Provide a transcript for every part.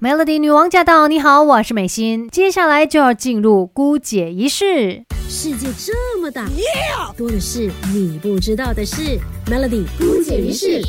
Melody 女王驾到！你好，我是美心。接下来就要进入姑姐仪式。世界这么大，多的是你不知道的事。Melody 姑姐仪式。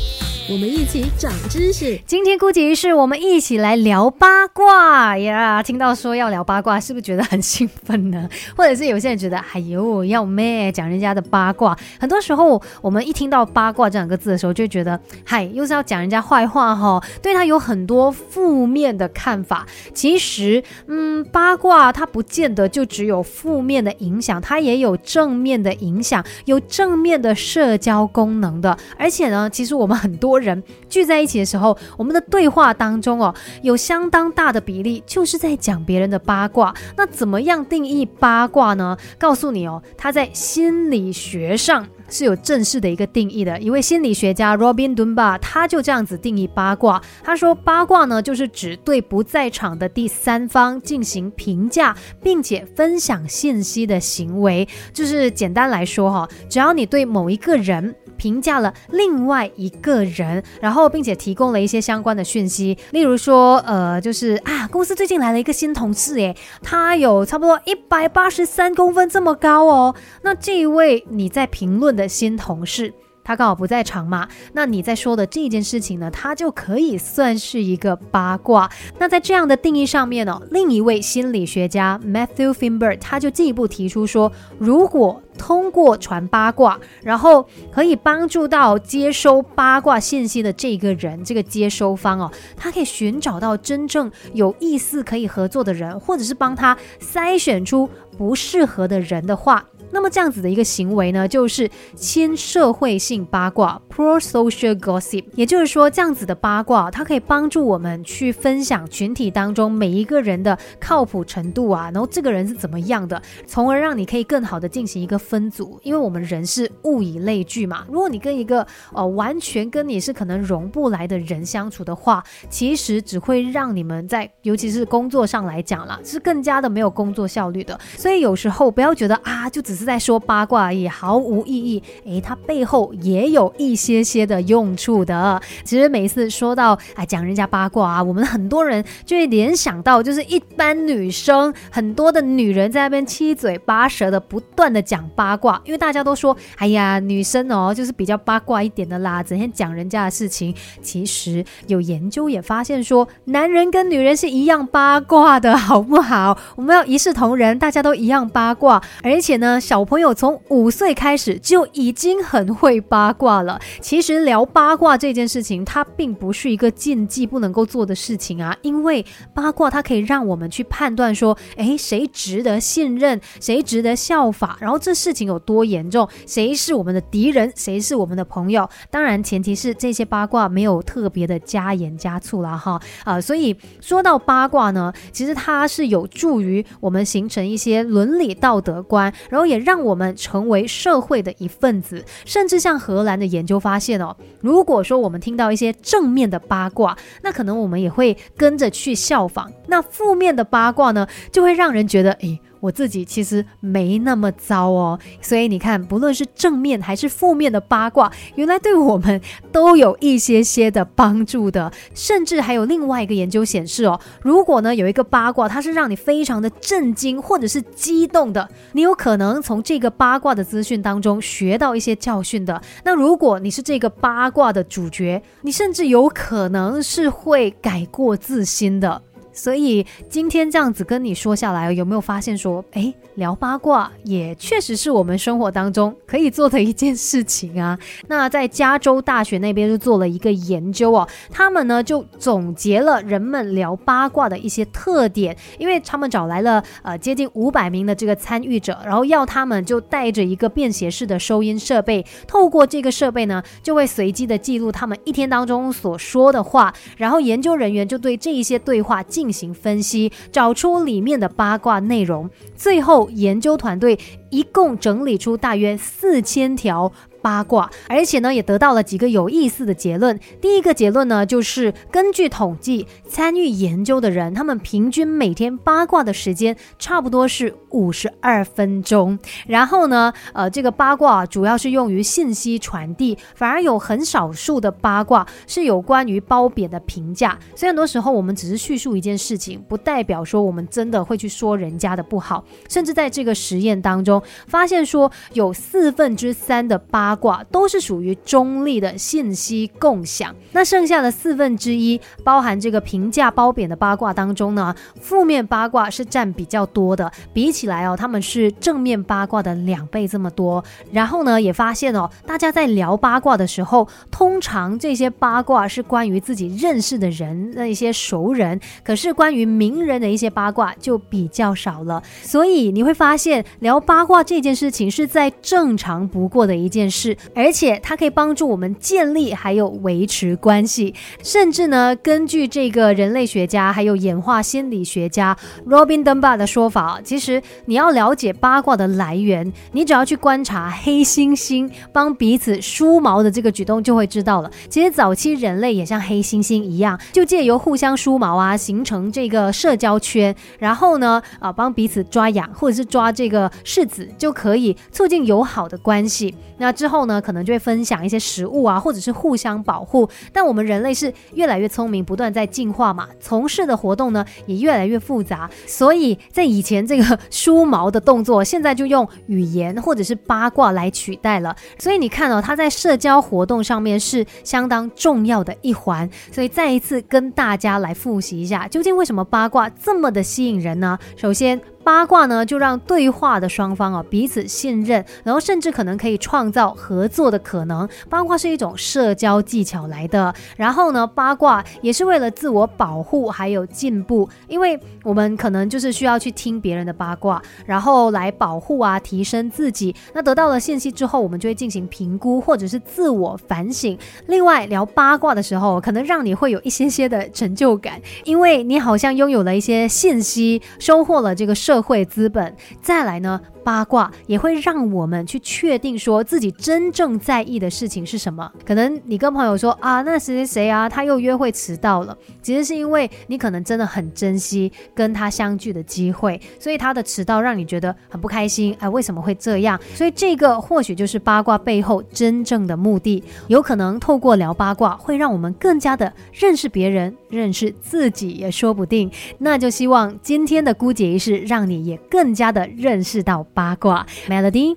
我们一起长知识。今天估计是我们一起来聊八卦呀！听到说要聊八卦，是不是觉得很兴奋呢？或者是有些人觉得，哎呦，要咩讲人家的八卦？很多时候，我们一听到八卦这两个字的时候，就觉得，嗨，又是要讲人家坏话哈，对他有很多负面的看法。其实，嗯，八卦它不见得就只有负面的影响，它也有正面的影响，有正面的社交功能的。而且呢，其实我们很多。人聚在一起的时候，我们的对话当中哦，有相当大的比例就是在讲别人的八卦。那怎么样定义八卦呢？告诉你哦，它在心理学上是有正式的一个定义的。一位心理学家 Robin Dunbar 他就这样子定义八卦。他说，八卦呢就是指对不在场的第三方进行评价，并且分享信息的行为。就是简单来说哈，只要你对某一个人。评价了另外一个人，然后并且提供了一些相关的讯息，例如说，呃，就是啊，公司最近来了一个新同事，诶，他有差不多一百八十三公分这么高哦。那这一位你在评论的新同事。他刚好不在场嘛，那你在说的这件事情呢，它就可以算是一个八卦。那在这样的定义上面呢，另一位心理学家 Matthew Finberg 他就进一步提出说，如果通过传八卦，然后可以帮助到接收八卦信息的这个人，这个接收方哦，他可以寻找到真正有意思可以合作的人，或者是帮他筛选出不适合的人的话。那么这样子的一个行为呢，就是亲社会性八卦 （pro-social gossip）。也就是说，这样子的八卦，它可以帮助我们去分享群体当中每一个人的靠谱程度啊，然后这个人是怎么样的，从而让你可以更好的进行一个分组。因为我们人是物以类聚嘛，如果你跟一个呃完全跟你是可能融不来的人相处的话，其实只会让你们在尤其是工作上来讲啦，是更加的没有工作效率的。所以有时候不要觉得啊，就只是。是在说八卦而已，毫无意义。诶，它背后也有一些些的用处的。其实每次说到哎讲人家八卦啊，我们很多人就会联想到，就是一般女生很多的女人在那边七嘴八舌的不断的讲八卦，因为大家都说，哎呀，女生哦就是比较八卦一点的啦，整天讲人家的事情。其实有研究也发现说，男人跟女人是一样八卦的，好不好？我们要一视同仁，大家都一样八卦，而且呢。小朋友从五岁开始就已经很会八卦了。其实聊八卦这件事情，它并不是一个禁忌不能够做的事情啊。因为八卦它可以让我们去判断说，诶，谁值得信任，谁值得效法，然后这事情有多严重，谁是我们的敌人，谁是我们的朋友。当然，前提是这些八卦没有特别的加盐加醋了哈。啊，所以说到八卦呢，其实它是有助于我们形成一些伦理道德观，然后也。让我们成为社会的一份子，甚至像荷兰的研究发现哦，如果说我们听到一些正面的八卦，那可能我们也会跟着去效仿；那负面的八卦呢，就会让人觉得，诶。我自己其实没那么糟哦，所以你看，不论是正面还是负面的八卦，原来对我们都有一些些的帮助的。甚至还有另外一个研究显示哦，如果呢有一个八卦，它是让你非常的震惊或者是激动的，你有可能从这个八卦的资讯当中学到一些教训的。那如果你是这个八卦的主角，你甚至有可能是会改过自新的。所以今天这样子跟你说下来，有没有发现说，哎，聊八卦也确实是我们生活当中可以做的一件事情啊？那在加州大学那边就做了一个研究哦，他们呢就总结了人们聊八卦的一些特点，因为他们找来了呃接近五百名的这个参与者，然后要他们就带着一个便携式的收音设备，透过这个设备呢，就会随机的记录他们一天当中所说的话，然后研究人员就对这一些对话。进行分析，找出里面的八卦内容。最后，研究团队一共整理出大约四千条八卦，而且呢，也得到了几个有意思的结论。第一个结论呢，就是根据统计，参与研究的人，他们平均每天八卦的时间差不多是五十二分钟。然后呢，呃，这个八卦主要是用于信息传递，反而有很少数的八卦是有关于褒贬的评价。所以很多时候，我们只是叙述一件事情，不代表说我们真的会去说人家的不好。甚至在这个实验当中，发现说有四分之三的八八卦都是属于中立的信息共享。那剩下的四分之一，包含这个评价褒贬的八卦当中呢，负面八卦是占比较多的。比起来哦，他们是正面八卦的两倍这么多。然后呢，也发现哦，大家在聊八卦的时候，通常这些八卦是关于自己认识的人那一些熟人，可是关于名人的一些八卦就比较少了。所以你会发现，聊八卦这件事情是再正常不过的一件事，而且它可以帮助我们建立还有维持关系。甚至呢，根据这个人类学家还有演化心理学家 Robin Dunbar 的说法，其实你要了解八卦的来源，你只要去观察黑猩猩帮彼此梳毛的这个举动，就会知道了。其实早期人类也像黑猩猩一样，就借由互相梳毛啊，形成这个社交圈，然后呢，啊，帮彼此抓痒或者是抓这个柿子，就可以促进友好的关系。那之后呢，可能就会分享一些食物啊，或者是互相保护。但我们人类是越来越聪明，不断在进化嘛，从事的活动呢也越来越复杂。所以在以前这个梳毛的动作，现在就用语言或者是八卦来取代了。所以你看哦，它在社交活动上面是相当重要的一环。所以再一次跟大家来复习一下，究竟为什么八卦这么的吸引人呢？首先。八卦呢，就让对话的双方啊彼此信任，然后甚至可能可以创造合作的可能。八卦是一种社交技巧来的，然后呢，八卦也是为了自我保护还有进步，因为我们可能就是需要去听别人的八卦，然后来保护啊提升自己。那得到了信息之后，我们就会进行评估或者是自我反省。另外，聊八卦的时候，可能让你会有一些些的成就感，因为你好像拥有了一些信息，收获了这个。社会资本，再来呢？八卦也会让我们去确定说自己真正在意的事情是什么。可能你跟朋友说啊，那谁谁谁啊，他又约会迟到了。其实是因为你可能真的很珍惜跟他相聚的机会，所以他的迟到让你觉得很不开心。哎，为什么会这样？所以这个或许就是八卦背后真正的目的。有可能透过聊八卦，会让我们更加的认识别人，认识自己也说不定。那就希望今天的姑姐仪式让让你也更加的认识到。八卦，Melody。